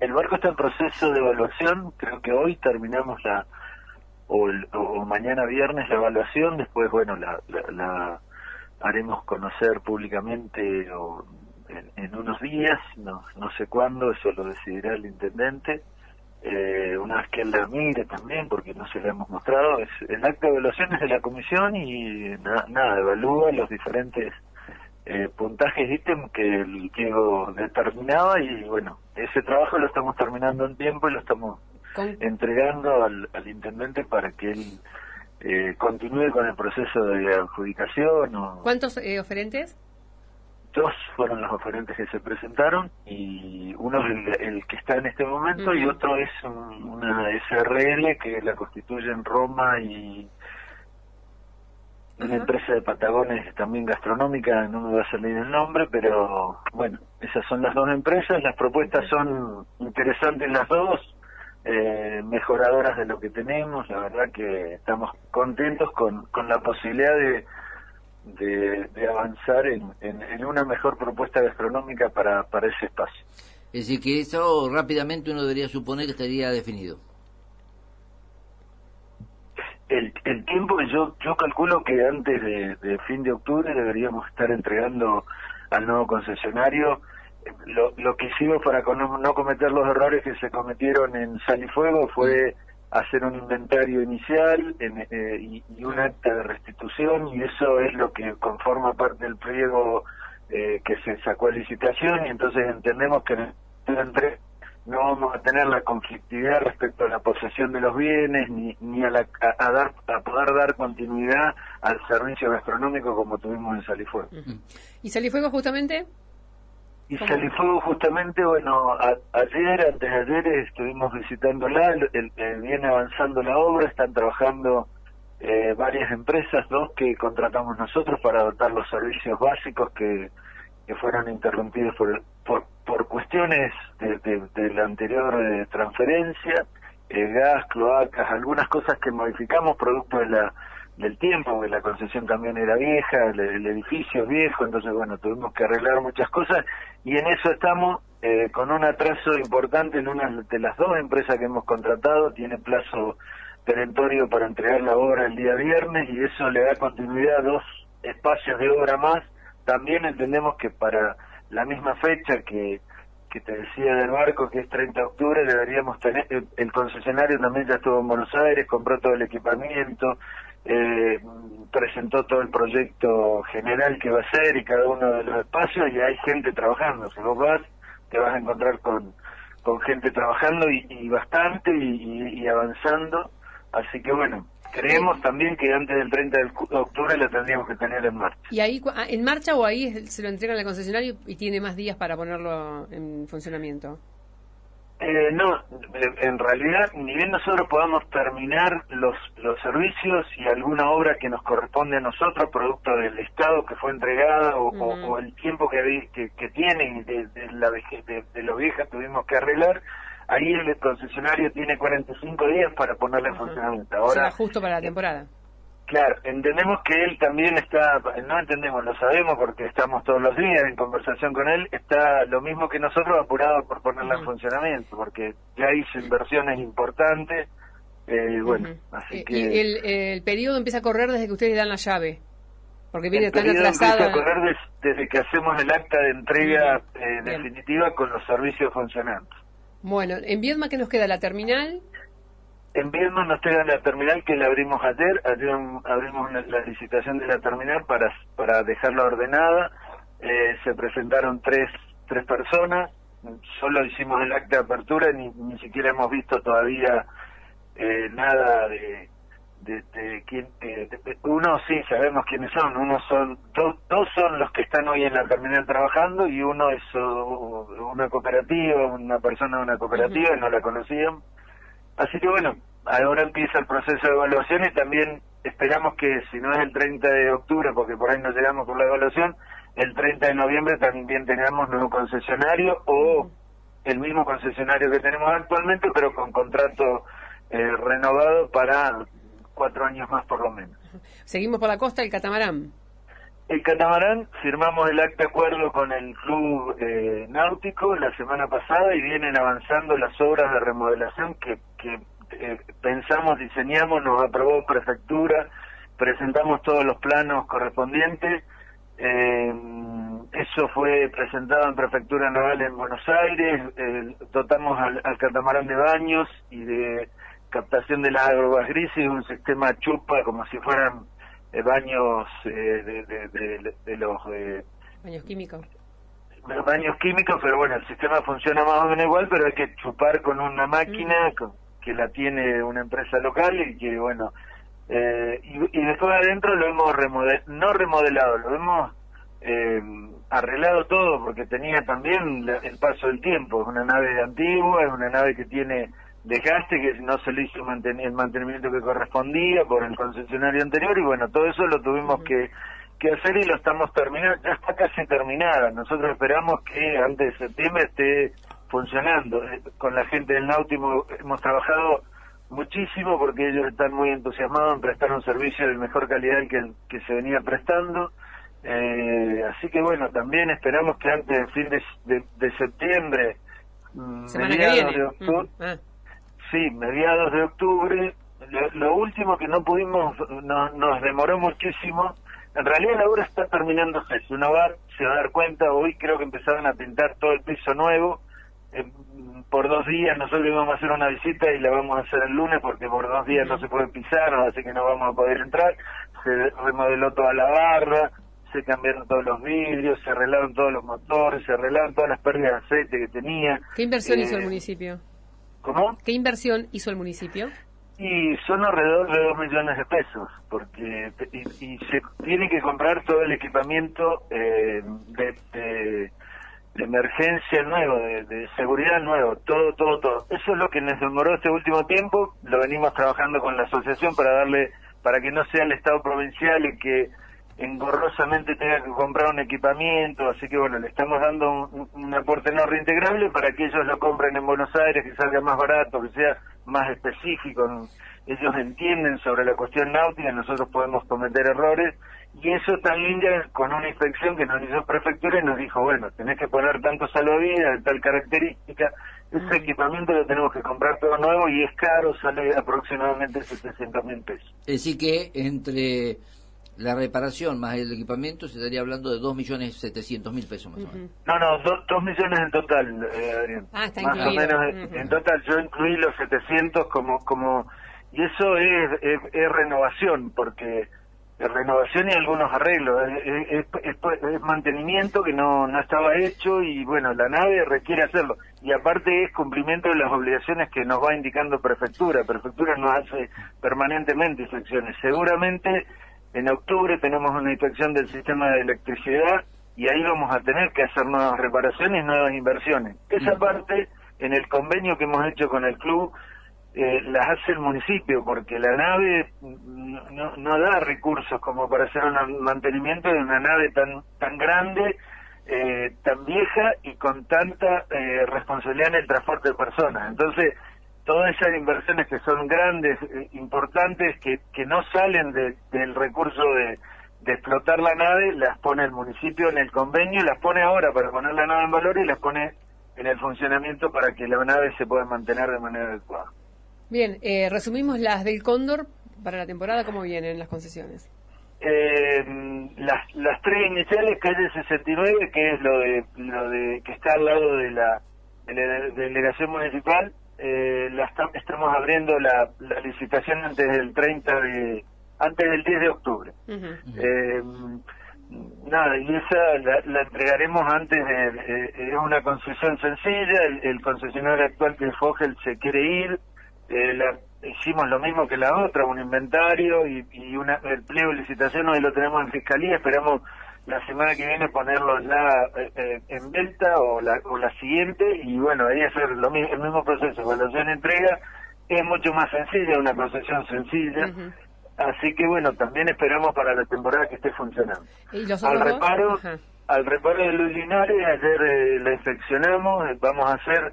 el barco está en proceso de evaluación, creo que hoy terminamos la, o, o mañana viernes la evaluación, después, bueno, la, la, haremos conocer públicamente o en, unos días, no, no sé cuándo, eso lo decidirá el intendente. Eh, una vez que él la mire también, porque no se la hemos mostrado, es el acto de evaluación es de la comisión y nada, evalúa los diferentes eh, puntajes ítem que el Diego determinaba y bueno, ese trabajo lo estamos terminando en tiempo y lo estamos entregando al, al, intendente para que él eh, continúe con el proceso de adjudicación. O... ¿Cuántos eh, oferentes? Dos fueron los oferentes que se presentaron y uno es el, que está en este momento y otro es una SRL que la constituye en Roma y una empresa de Patagones también gastronómica, no me va a salir el nombre, pero bueno, esas son las dos empresas, las propuestas son interesantes las dos, eh, mejoradoras de lo que tenemos, la verdad que estamos contentos con, con la posibilidad de, de, avanzar en, en, una mejor propuesta gastronómica para, para ese espacio. Es decir, que eso rápidamente uno debería suponer que estaría definido el, el tiempo que yo yo calculo que antes de, fin de octubre deberíamos estar entregando al nuevo concesionario. Lo, lo que hicimos para no, cometer los errores que se cometieron en Sal y Fuego fue hacer un inventario inicial eh, y, un acta de restitución y eso es lo que conforma parte del pliego eh, que se sacó a licitación y entonces entendemos que entre no vamos a tener la conflictividad respecto a la posesión de los bienes ni, ni a, la, a, dar, a poder dar continuidad al servicio gastronómico como tuvimos en Salifuego. ¿Y Salifuego justamente? Y Salifuego justamente, bueno, ayer, antes de ayer estuvimos visitándola, el, viene avanzando la obra, están trabajando eh, varias empresas, dos que contratamos nosotros para dotar los servicios básicos que, que fueron interrumpidos por, por por cuestiones de, la anterior eh, transferencia, eh, gas, cloacas, algunas cosas que modificamos producto de la del tiempo, que la concesión también era vieja, el, edificio es viejo, entonces bueno, tuvimos que arreglar muchas cosas y en eso estamos eh, con un atraso importante en una de las dos empresas que hemos contratado, tiene plazo perentorio para entregar la obra el día viernes y eso le da continuidad a dos espacios de obra más. También entendemos que para la misma fecha que, que te decía del barco, que es 30 de octubre, deberíamos tener, el, concesionario también ya estuvo en Buenos Aires, compró todo el equipamiento, eh, presentó todo el proyecto general que va a ser y cada uno de los espacios y hay gente trabajando. Si vos vas, te vas a encontrar con, con gente trabajando y, bastante y, y avanzando. Así que bueno, Creemos también que antes del 30 de octubre lo tendríamos que tener en marcha. ¿Y ahí ah, en marcha o ahí se lo entregan al concesionario y tiene más días para ponerlo en funcionamiento? Eh, no, en realidad, ni bien nosotros podamos terminar los, los servicios y alguna obra que nos corresponde a nosotros, producto del Estado que fue entregada o, el tiempo que, que, que tiene y de, la de, de lo vieja tuvimos que arreglar, ahí el concesionario tiene 45 días para ponerle en funcionamiento. Ahora, justo para la temporada. Claro, entendemos que él también está, no entendemos, lo sabemos porque estamos todos los días en conversación con él, está lo mismo que nosotros apurado por ponerla en funcionamiento, porque ya hizo inversiones importantes, eh, bueno, así que... Y el, el periodo empieza a correr desde que ustedes dan la llave. Porque viene tan atrasado. Empieza a correr desde que hacemos el acta de entrega eh, definitiva con los servicios funcionantes. Bueno, ¿en Viedma qué nos queda? ¿La terminal? En Viedma nos queda la terminal que la abrimos ayer. Ayer abrimos la licitación de la terminal para, para dejarla ordenada. Eh, se presentaron tres, tres personas. Solo hicimos el acta de apertura, ni, ni siquiera hemos visto todavía eh, nada de, de, quién, eh, uno sí sabemos quiénes son, uno son, dos, dos son los que están hoy en la terminal trabajando y uno es una cooperativa, una persona de una cooperativa, y no la conocían. Así que bueno, ahora empieza el proceso de evaluación y también esperamos que si no es el 30 de octubre, porque por ahí no llegamos con la evaluación, el 30 de noviembre también tengamos nuevo concesionario o el mismo concesionario que tenemos actualmente, pero con contrato eh, renovado para cuatro años más por lo menos. Seguimos por la costa el catamarán. El catamarán, firmamos el acta de acuerdo con el club eh, náutico la semana pasada y vienen avanzando las obras de remodelación que, que eh, pensamos, diseñamos, nos aprobó prefectura, presentamos todos los planos correspondientes. Eh, eso fue presentado en Prefectura Naval en Buenos Aires, eh, dotamos al, al, catamarán de baños y de captación de las aguas grises, un sistema chupa como si fueran eh, baños eh, de, de, de, de, los... Eh, baños químicos. Baños químicos, pero bueno, el sistema funciona más o menos igual, pero hay que chupar con una máquina que la tiene una empresa local y que, bueno, eh, y, y, después adentro lo hemos remodelado, no remodelado, lo hemos eh, arreglado todo porque tenía también el paso del tiempo. Es una nave antigua, es una nave que tiene desgaste, que no se le hizo el mantenimiento que correspondía por el concesionario anterior y bueno, todo eso lo tuvimos que, que hacer y lo estamos terminando, ya está casi terminada. Nosotros esperamos que antes de septiembre esté funcionando. Eh, con la gente del Náutico hemos trabajado muchísimo porque ellos están muy entusiasmados en prestar un servicio de mejor calidad que el que se venía prestando. Eh, así que bueno, también esperamos que antes del fin de, de, de septiembre, mm, mediados de octubre, mm. ah. Sí, mediados de octubre, lo, lo, último que no pudimos, no, nos demoró muchísimo, en realidad la obra está terminando, uno va, se va a dar cuenta, hoy creo que empezaron a pintar todo el piso nuevo, eh, por dos días nosotros íbamos a hacer una visita y la vamos a hacer el lunes porque por dos días no se puede pisar, así que no vamos a poder entrar, se remodeló toda la barra, se cambiaron todos los vidrios, se arreglaron todos los motores, se arreglaron todas las pérdidas de aceite que tenía. ¿Qué inversión eh, hizo el municipio? ¿Cómo? ¿Qué inversión hizo el municipio? Y son alrededor de dos millones de pesos, porque y, y se tiene que comprar todo el equipamiento eh, de, de, de, emergencia nuevo, de, de, seguridad nuevo, todo, todo, todo. Eso es lo que nos demoró este último tiempo, lo venimos trabajando con la asociación para darle, para que no sea el Estado provincial el que engorrosamente tenga que comprar un equipamiento, así que bueno, le estamos dando un, un, aporte no reintegrable para que ellos lo compren en Buenos Aires, que salga más barato, que sea más específico, ellos entienden sobre la cuestión náutica, nosotros podemos cometer errores, y eso también ya con una inspección que nos hizo prefectura y nos dijo, bueno, tenés que poner tanto salvavidas de tal característica, ese equipamiento lo tenemos que comprar todo nuevo y es caro, sale aproximadamente 700 mil pesos. Es decir que entre la reparación más el equipamiento se estaría hablando de 2.700.000 pesos más o menos. No, no, 2 millones en total, eh, Adrián. Ah, está más incluido. o menos uh -huh. en total. Yo incluí los 700 como... como y eso es, es, es renovación, porque es renovación y algunos arreglos. Es, es, mantenimiento que no, no estaba hecho y bueno, la nave requiere hacerlo. Y aparte es cumplimiento de las obligaciones que nos va indicando Prefectura. Prefectura nos hace permanentemente inspecciones. Seguramente en octubre tenemos una inspección del sistema de electricidad y ahí vamos a tener que hacer nuevas reparaciones, nuevas inversiones. Esa parte, en el convenio que hemos hecho con el club, eh, las hace el municipio, porque la nave no, no, da recursos como para hacer un mantenimiento de una nave tan, tan grande, eh, tan vieja y con tanta eh, responsabilidad en el transporte de personas. Entonces, todas esas inversiones que son grandes, eh, importantes, que, que no salen de, del recurso de, de, explotar la nave, las pone el municipio en el convenio, las pone ahora para poner la nave en valor y las pone en el funcionamiento para que la nave se pueda mantener de manera adecuada. Bien, eh, resumimos las del Cóndor para la temporada, ¿cómo vienen las concesiones? Eh, las, las tres iniciales, calle 69, que es lo de, lo de que está al lado de la, de la delegación municipal, eh, la estamos abriendo la, la, licitación antes del 30 de antes del 10 de octubre uh -huh. eh, nada y esa la, la entregaremos antes de eh, es una concesión sencilla el, el, concesionario actual que es Fogel se quiere ir eh, la, hicimos lo mismo que la otra un inventario y, y una, el pliego de licitación hoy lo tenemos en fiscalía esperamos la semana que viene ponerlo ya eh, eh, en venta o la, o la siguiente y bueno, ahí hacer lo mismo, el mismo proceso, evaluación entrega es mucho más sencilla, una procesión sencilla, uh -huh. así que bueno, también esperamos para la temporada que esté funcionando. al reparo, uh -huh. al reparo de Luis Linares, ayer eh, la inspeccionamos, eh, vamos a hacer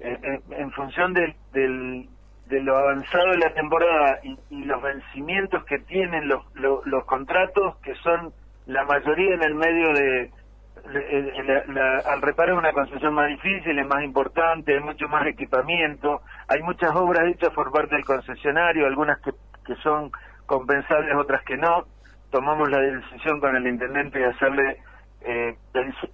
eh, en, en, función del, del de lo avanzado de la temporada y, y los vencimientos que tienen los, los, los contratos que son la mayoría en el medio de, al reparar una construcción más difícil, es más importante, hay mucho más equipamiento, hay muchas obras hechas por parte del concesionario, algunas que, que son compensables, otras que no. Tomamos la decisión con el intendente de hacerle, eh,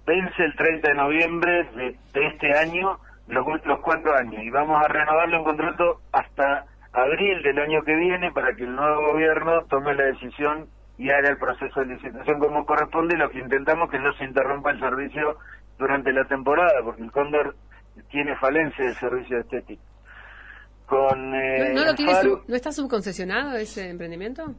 vence el 30 de noviembre de, este año los, los cuatro años y vamos a renovarle un contrato hasta abril del año que viene para que el nuevo gobierno tome la decisión y haga el proceso de licitación como corresponde, lo que intentamos que no se interrumpa el servicio durante la temporada, porque el Cóndor tiene falencia de servicio estético. Con, eh, ¿No, ¿No está subconcesionado ese emprendimiento?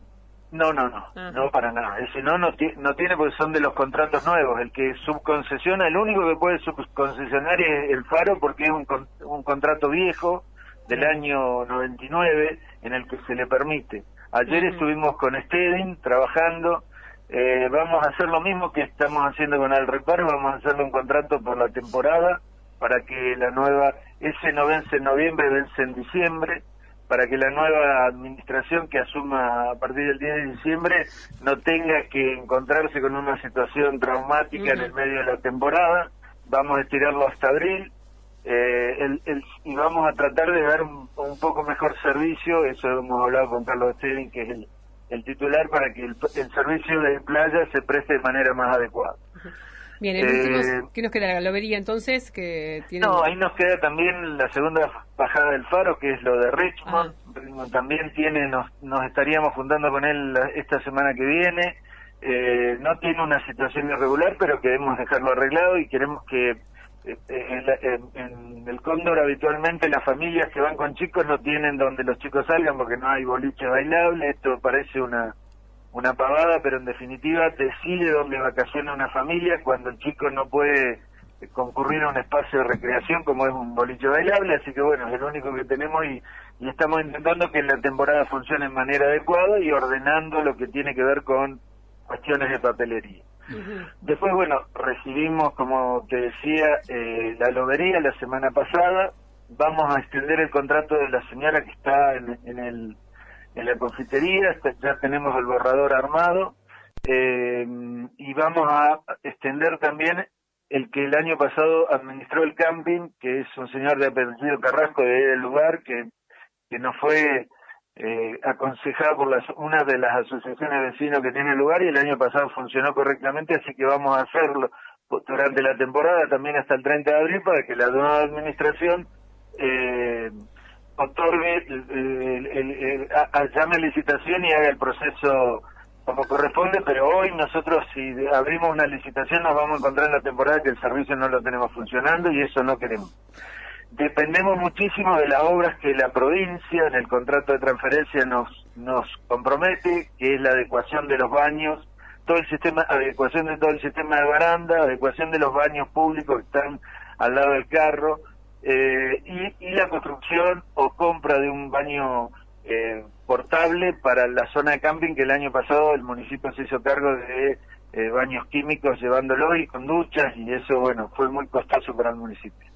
No, no, no, ah. no para nada. Ese no, no, no tiene porque son de los contratos nuevos. El que subconcesiona, el único que puede subconcesionar es el Faro porque es un, un contrato viejo del año 99 en el que se le permite. Ayer estuvimos con Stedin trabajando. Eh, vamos a hacer lo mismo que estamos haciendo con el reparo. Vamos a hacerle un contrato por la temporada para que la nueva, ese no vence en noviembre, vence en diciembre, para que la nueva administración que asuma a partir del 10 de diciembre no tenga que encontrarse con una situación traumática en el medio de la temporada. Vamos a estirarlo hasta abril eh, el, y vamos a tratar de dar un, poco mejor servicio, eso hemos hablado con Carlos Stedin, que es el, titular, para que el, servicio de playa se preste de manera más adecuada. Bien, eh, ¿qué nos queda? ¿La lobería entonces? que tiene... No, ahí nos queda también la segunda bajada del faro, que es lo de Richmond. Ah. También tiene, nos, nos estaríamos juntando con él esta semana que viene. Eh, no tiene una situación irregular, pero queremos dejarlo arreglado y queremos que en, el Cóndor habitualmente las familias que van con chicos no tienen donde los chicos salgan porque no hay boliche bailable, esto parece una una pavada, pero en definitiva decide dónde vacaciona una familia cuando el chico no puede concurrir a un espacio de recreación como es un boliche bailable, así que bueno, es el único que tenemos y, y estamos intentando que la temporada funcione en manera adecuada y ordenando lo que tiene que ver con cuestiones de papelería. Después, bueno, recibimos, como te decía, eh, la lobería la semana pasada. Vamos a extender el contrato de la señora que está en, el, en la confitería. Ya tenemos el borrador armado. Eh, y vamos a extender también el que el año pasado administró el camping, que es un señor de apellido Carrasco de el lugar, que, que nos fue eh, aconsejada por las, una de las asociaciones de vecinos que tiene lugar y el año pasado funcionó correctamente, así que vamos a hacerlo durante la temporada también hasta el 30 de abril para que la nueva administración eh, otorgue, el, el, llame licitación y haga el proceso como corresponde, pero hoy nosotros si abrimos una licitación nos vamos a encontrar en la temporada que el servicio no lo tenemos funcionando y eso no queremos dependemos muchísimo de las obras que la provincia en el contrato de transferencia nos nos compromete, que es la adecuación de los baños, todo el sistema, adecuación de todo el sistema de baranda, adecuación de los baños públicos que están al lado del carro, eh, y, y, la construcción o compra de un baño eh, portable para la zona de camping que el año pasado el municipio se hizo cargo de eh, baños químicos llevándolo y con duchas y eso bueno fue muy costoso para el municipio.